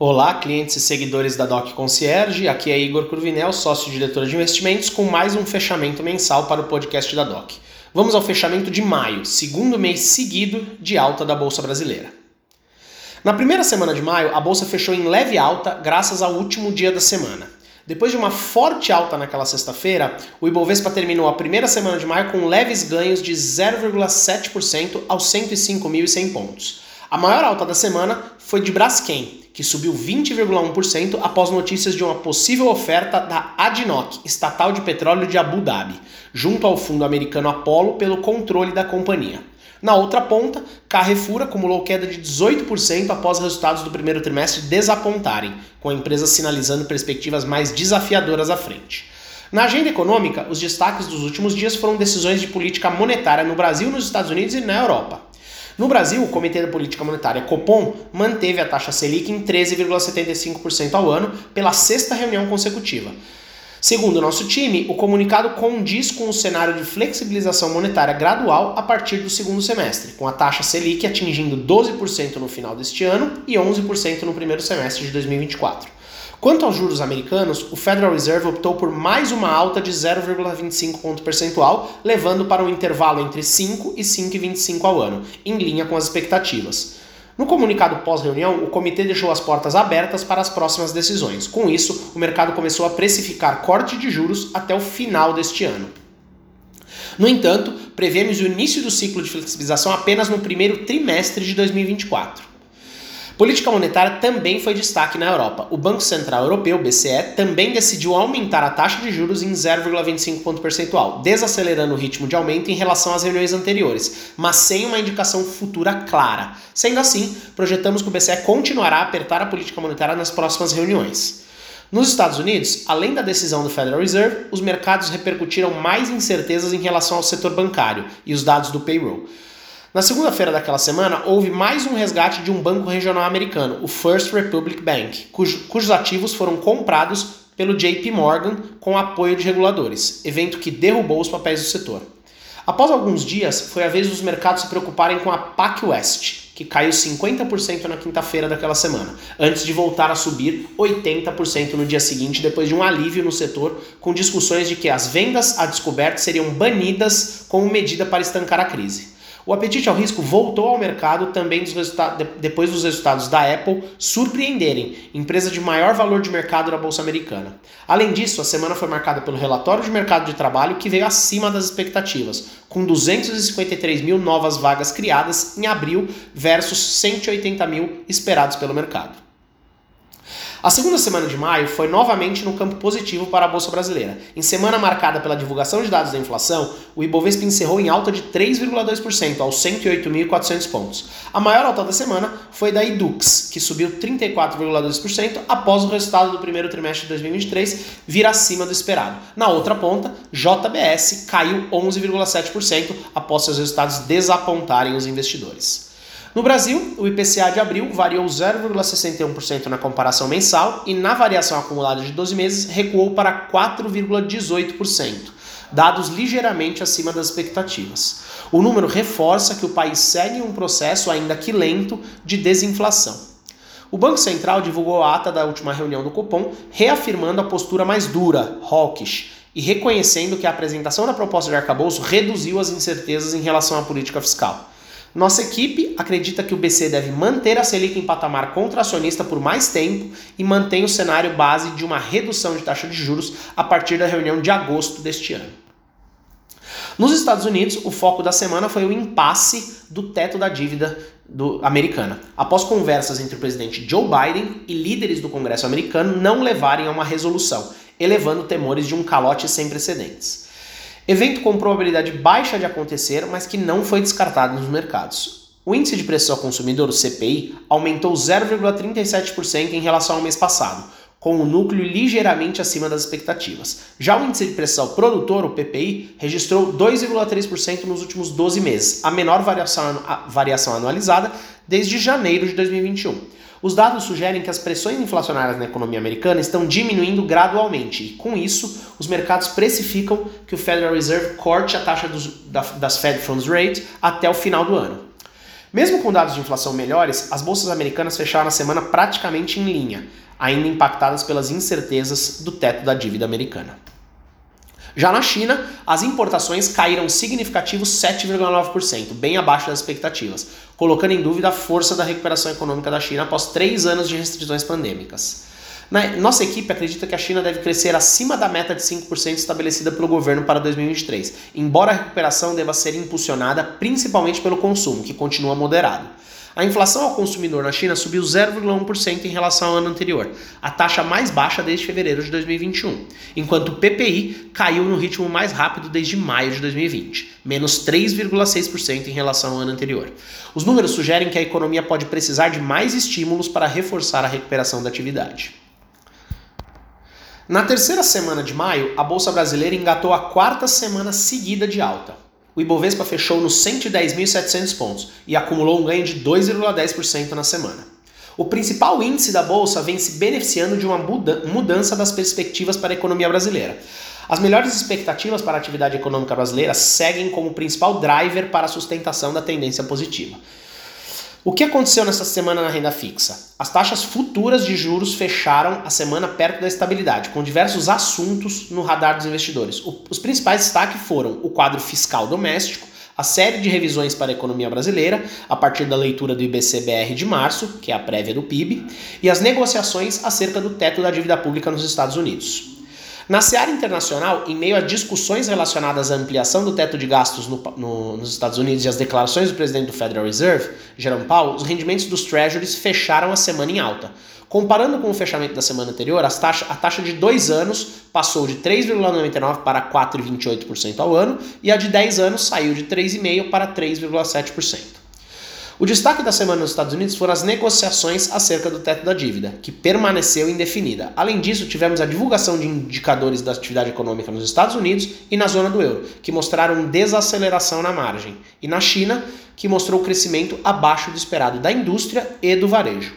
Olá, clientes e seguidores da Doc Concierge. Aqui é Igor Cruvinel, sócio-diretor de investimentos, com mais um fechamento mensal para o podcast da Doc. Vamos ao fechamento de maio, segundo mês seguido de alta da Bolsa Brasileira. Na primeira semana de maio, a bolsa fechou em leve alta graças ao último dia da semana. Depois de uma forte alta naquela sexta-feira, o Ibovespa terminou a primeira semana de maio com leves ganhos de 0,7% aos 105.100 pontos. A maior alta da semana foi de Braskem, que subiu 20,1% após notícias de uma possível oferta da ADNOC, estatal de petróleo de Abu Dhabi, junto ao fundo americano Apollo pelo controle da companhia. Na outra ponta, Carrefour acumulou queda de 18% após resultados do primeiro trimestre desapontarem, com a empresa sinalizando perspectivas mais desafiadoras à frente. Na agenda econômica, os destaques dos últimos dias foram decisões de política monetária no Brasil, nos Estados Unidos e na Europa. No Brasil, o Comitê da Política Monetária Copom manteve a taxa Selic em 13,75% ao ano pela sexta reunião consecutiva. Segundo nosso time, o comunicado condiz com o cenário de flexibilização monetária gradual a partir do segundo semestre, com a taxa Selic atingindo 12% no final deste ano e 11% no primeiro semestre de 2024. Quanto aos juros americanos, o Federal Reserve optou por mais uma alta de 0,25 ponto percentual, levando para um intervalo entre 5 e 5,25 ao ano, em linha com as expectativas. No comunicado pós-reunião, o comitê deixou as portas abertas para as próximas decisões. Com isso, o mercado começou a precificar corte de juros até o final deste ano. No entanto, prevemos o início do ciclo de flexibilização apenas no primeiro trimestre de 2024. Política monetária também foi destaque na Europa. O Banco Central Europeu, BCE, também decidiu aumentar a taxa de juros em 0,25 ponto percentual, desacelerando o ritmo de aumento em relação às reuniões anteriores, mas sem uma indicação futura clara. Sendo assim, projetamos que o BCE continuará a apertar a política monetária nas próximas reuniões. Nos Estados Unidos, além da decisão do Federal Reserve, os mercados repercutiram mais incertezas em relação ao setor bancário e os dados do payroll. Na segunda-feira daquela semana, houve mais um resgate de um banco regional americano, o First Republic Bank, cujo, cujos ativos foram comprados pelo JP Morgan com apoio de reguladores, evento que derrubou os papéis do setor. Após alguns dias, foi a vez dos mercados se preocuparem com a PacWest, que caiu 50% na quinta-feira daquela semana, antes de voltar a subir 80% no dia seguinte, depois de um alívio no setor, com discussões de que as vendas a descoberto seriam banidas como medida para estancar a crise. O apetite ao risco voltou ao mercado também dos depois dos resultados da Apple surpreenderem, empresa de maior valor de mercado na Bolsa Americana. Além disso, a semana foi marcada pelo relatório de mercado de trabalho que veio acima das expectativas, com 253 mil novas vagas criadas em abril versus 180 mil esperados pelo mercado. A segunda semana de maio foi novamente no campo positivo para a Bolsa Brasileira. Em semana marcada pela divulgação de dados da inflação, o Ibovespa encerrou em alta de 3,2% aos 108.400 pontos. A maior alta da semana foi da Edux, que subiu 34,2% após o resultado do primeiro trimestre de 2023 vir acima do esperado. Na outra ponta, JBS caiu 11,7% após seus resultados desapontarem os investidores. No Brasil, o IPCA de abril variou 0,61% na comparação mensal e na variação acumulada de 12 meses recuou para 4,18%, dados ligeiramente acima das expectativas. O número reforça que o país segue um processo ainda que lento de desinflação. O Banco Central divulgou a ata da última reunião do Copom, reafirmando a postura mais dura, hawkish, e reconhecendo que a apresentação da proposta de arcabouço reduziu as incertezas em relação à política fiscal. Nossa equipe acredita que o BC deve manter a Selic em patamar contracionista por mais tempo e mantém o cenário base de uma redução de taxa de juros a partir da reunião de agosto deste ano. Nos Estados Unidos, o foco da semana foi o impasse do teto da dívida do, americana, após conversas entre o presidente Joe Biden e líderes do Congresso americano não levarem a uma resolução, elevando temores de um calote sem precedentes. Evento com probabilidade baixa de acontecer, mas que não foi descartado nos mercados. O índice de preço ao consumidor, o CPI, aumentou 0,37% em relação ao mês passado, com o núcleo ligeiramente acima das expectativas. Já o índice de preço ao produtor, o PPI, registrou 2,3% nos últimos 12 meses, a menor variação anualizada desde janeiro de 2021. Os dados sugerem que as pressões inflacionárias na economia americana estão diminuindo gradualmente e, com isso, os mercados precificam que o Federal Reserve corte a taxa dos, da, das Fed Funds Rate até o final do ano. Mesmo com dados de inflação melhores, as bolsas americanas fecharam a semana praticamente em linha, ainda impactadas pelas incertezas do teto da dívida americana. Já na China, as importações caíram significativos 7,9%, bem abaixo das expectativas, colocando em dúvida a força da recuperação econômica da China após três anos de restrições pandêmicas. Nossa equipe acredita que a China deve crescer acima da meta de 5% estabelecida pelo governo para 2023, embora a recuperação deva ser impulsionada principalmente pelo consumo, que continua moderado. A inflação ao consumidor na China subiu 0,1% em relação ao ano anterior, a taxa mais baixa desde fevereiro de 2021, enquanto o PPI caiu no ritmo mais rápido desde maio de 2020, menos 3,6% em relação ao ano anterior. Os números sugerem que a economia pode precisar de mais estímulos para reforçar a recuperação da atividade. Na terceira semana de maio, a Bolsa Brasileira engatou a quarta semana seguida de alta o Ibovespa fechou nos 110.700 pontos e acumulou um ganho de 2,10% na semana. O principal índice da bolsa vem se beneficiando de uma mudança das perspectivas para a economia brasileira. As melhores expectativas para a atividade econômica brasileira seguem como principal driver para a sustentação da tendência positiva. O que aconteceu nessa semana na renda fixa? As taxas futuras de juros fecharam a semana perto da estabilidade, com diversos assuntos no radar dos investidores. Os principais destaques foram o quadro fiscal doméstico, a série de revisões para a economia brasileira, a partir da leitura do IBCBR de março, que é a prévia do PIB, e as negociações acerca do teto da dívida pública nos Estados Unidos. Na seara internacional, em meio a discussões relacionadas à ampliação do teto de gastos no, no, nos Estados Unidos e as declarações do presidente do Federal Reserve, Jerome Powell, os rendimentos dos treasuries fecharam a semana em alta. Comparando com o fechamento da semana anterior, taxa, a taxa de dois anos passou de 3,99% para 4,28% ao ano e a de 10 anos saiu de 3,5% para 3,7%. O destaque da semana nos Estados Unidos foram as negociações acerca do teto da dívida, que permaneceu indefinida. Além disso, tivemos a divulgação de indicadores da atividade econômica nos Estados Unidos e na zona do euro, que mostraram desaceleração na margem, e na China, que mostrou crescimento abaixo do esperado da indústria e do varejo.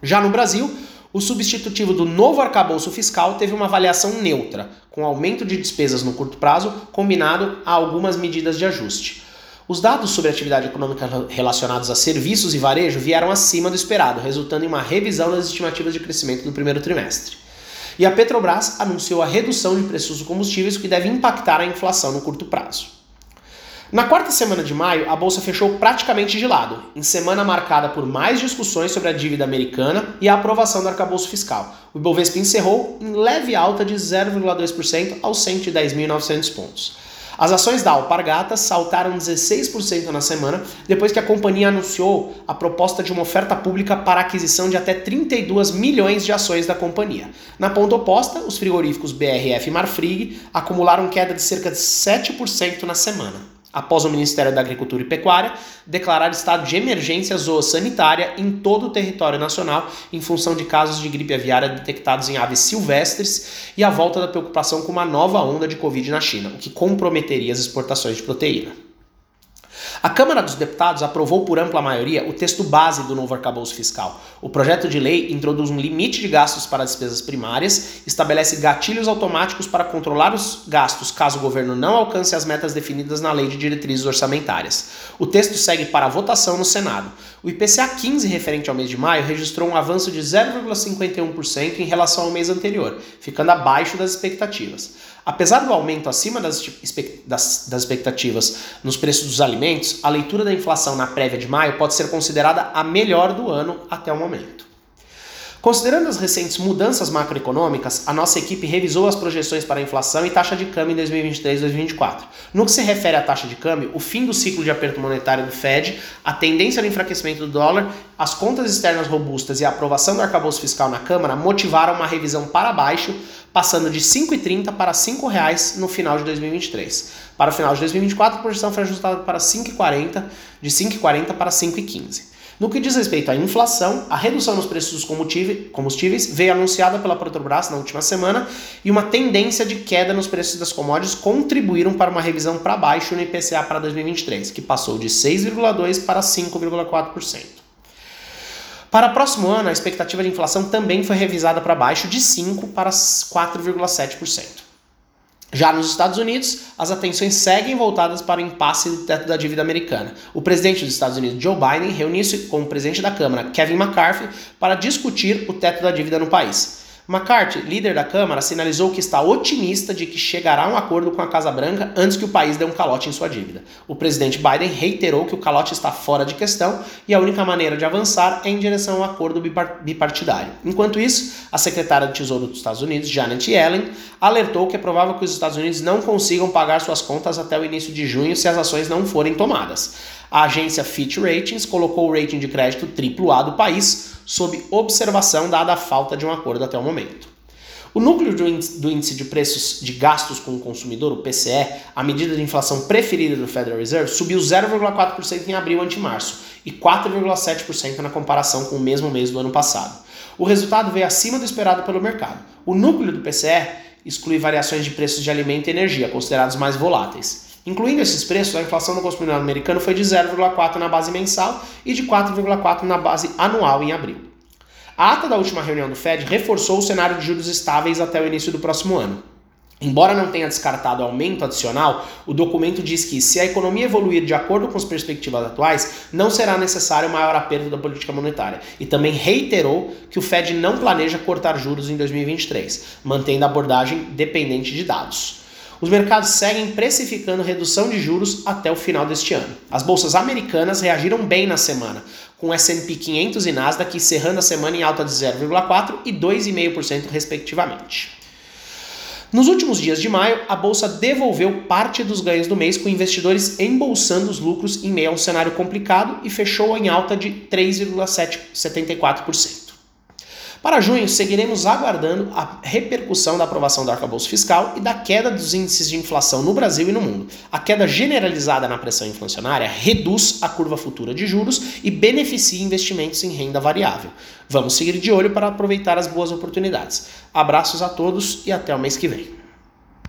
Já no Brasil, o substitutivo do novo arcabouço fiscal teve uma avaliação neutra, com aumento de despesas no curto prazo combinado a algumas medidas de ajuste. Os dados sobre atividade econômica relacionados a serviços e varejo vieram acima do esperado, resultando em uma revisão das estimativas de crescimento no primeiro trimestre. E a Petrobras anunciou a redução de preços dos combustíveis, que deve impactar a inflação no curto prazo. Na quarta semana de maio, a bolsa fechou praticamente de lado, em semana marcada por mais discussões sobre a dívida americana e a aprovação do arcabouço fiscal. O Ibovespa encerrou em leve alta de 0,2% aos 110.900 pontos. As ações da Alpargatas saltaram 16% na semana depois que a companhia anunciou a proposta de uma oferta pública para aquisição de até 32 milhões de ações da companhia. Na ponta oposta, os frigoríficos BRF e Marfrig acumularam queda de cerca de 7% na semana após o Ministério da Agricultura e Pecuária declarar estado de emergência zoossanitária em todo o território nacional em função de casos de gripe aviária detectados em aves silvestres e a volta da preocupação com uma nova onda de Covid na China, o que comprometeria as exportações de proteína. A Câmara dos Deputados aprovou por ampla maioria o texto base do novo arcabouço fiscal. O projeto de lei introduz um limite de gastos para despesas primárias, estabelece gatilhos automáticos para controlar os gastos caso o governo não alcance as metas definidas na Lei de Diretrizes Orçamentárias. O texto segue para votação no Senado. O IPCA 15, referente ao mês de maio, registrou um avanço de 0,51% em relação ao mês anterior, ficando abaixo das expectativas. Apesar do aumento acima das, expectativas nos preços dos alimentos, a leitura da inflação na prévia de maio pode ser considerada a melhor do ano até o momento. Considerando as recentes mudanças macroeconômicas, a nossa equipe revisou as projeções para inflação e taxa de câmbio em 2023 e 2024. No que se refere à taxa de câmbio, o fim do ciclo de aperto monetário do Fed, a tendência ao enfraquecimento do dólar, as contas externas robustas e a aprovação do arcabouço fiscal na Câmara motivaram uma revisão para baixo, passando de R$ 5,30 para R$ 5,00 no final de 2023. Para o final de 2024, a projeção foi ajustada para 5,40, de 5,40 para 5,15. No que diz respeito à inflação, a redução nos preços dos combustíveis veio anunciada pela Petrobras na última semana e uma tendência de queda nos preços das commodities contribuíram para uma revisão para baixo no IPCA para 2023, que passou de 6,2% para 5,4%. Para o próximo ano, a expectativa de inflação também foi revisada para baixo de 5% para 4,7%. Já nos Estados Unidos, as atenções seguem voltadas para o impasse do teto da dívida americana. O presidente dos Estados Unidos, Joe Biden, reuniu-se com o presidente da Câmara, Kevin McCarthy, para discutir o teto da dívida no país. McCarthy, líder da Câmara, sinalizou que está otimista de que chegará a um acordo com a Casa Branca antes que o país dê um calote em sua dívida. O presidente Biden reiterou que o calote está fora de questão e a única maneira de avançar é em direção a um acordo bipartidário. Enquanto isso, a secretária de Tesouro dos Estados Unidos, Janet Yellen, alertou que é provável que os Estados Unidos não consigam pagar suas contas até o início de junho se as ações não forem tomadas. A agência Fitch Ratings colocou o rating de crédito AAA do país sob observação dada a falta de um acordo até o momento. O núcleo do índice de preços de gastos com o consumidor, o PCE, a medida de inflação preferida do Federal Reserve, subiu 0,4% em abril ante março e 4,7% na comparação com o mesmo mês do ano passado. O resultado veio acima do esperado pelo mercado. O núcleo do PCE exclui variações de preços de alimento e energia, considerados mais voláteis. Incluindo esses preços, a inflação do consumidor americano foi de 0,4 na base mensal e de 4,4 na base anual em abril. A ata da última reunião do Fed reforçou o cenário de juros estáveis até o início do próximo ano. Embora não tenha descartado aumento adicional, o documento diz que, se a economia evoluir de acordo com as perspectivas atuais, não será necessário maior aperto da política monetária. E também reiterou que o Fed não planeja cortar juros em 2023, mantendo a abordagem dependente de dados os mercados seguem precificando redução de juros até o final deste ano. As bolsas americanas reagiram bem na semana, com S&P 500 e Nasdaq encerrando a semana em alta de 0,4% e 2,5% respectivamente. Nos últimos dias de maio, a bolsa devolveu parte dos ganhos do mês, com investidores embolsando os lucros em meio a um cenário complicado e fechou em alta de 3,74%. Para junho, seguiremos aguardando a repercussão da aprovação do arcabouço fiscal e da queda dos índices de inflação no Brasil e no mundo. A queda generalizada na pressão inflacionária reduz a curva futura de juros e beneficia investimentos em renda variável. Vamos seguir de olho para aproveitar as boas oportunidades. Abraços a todos e até o mês que vem.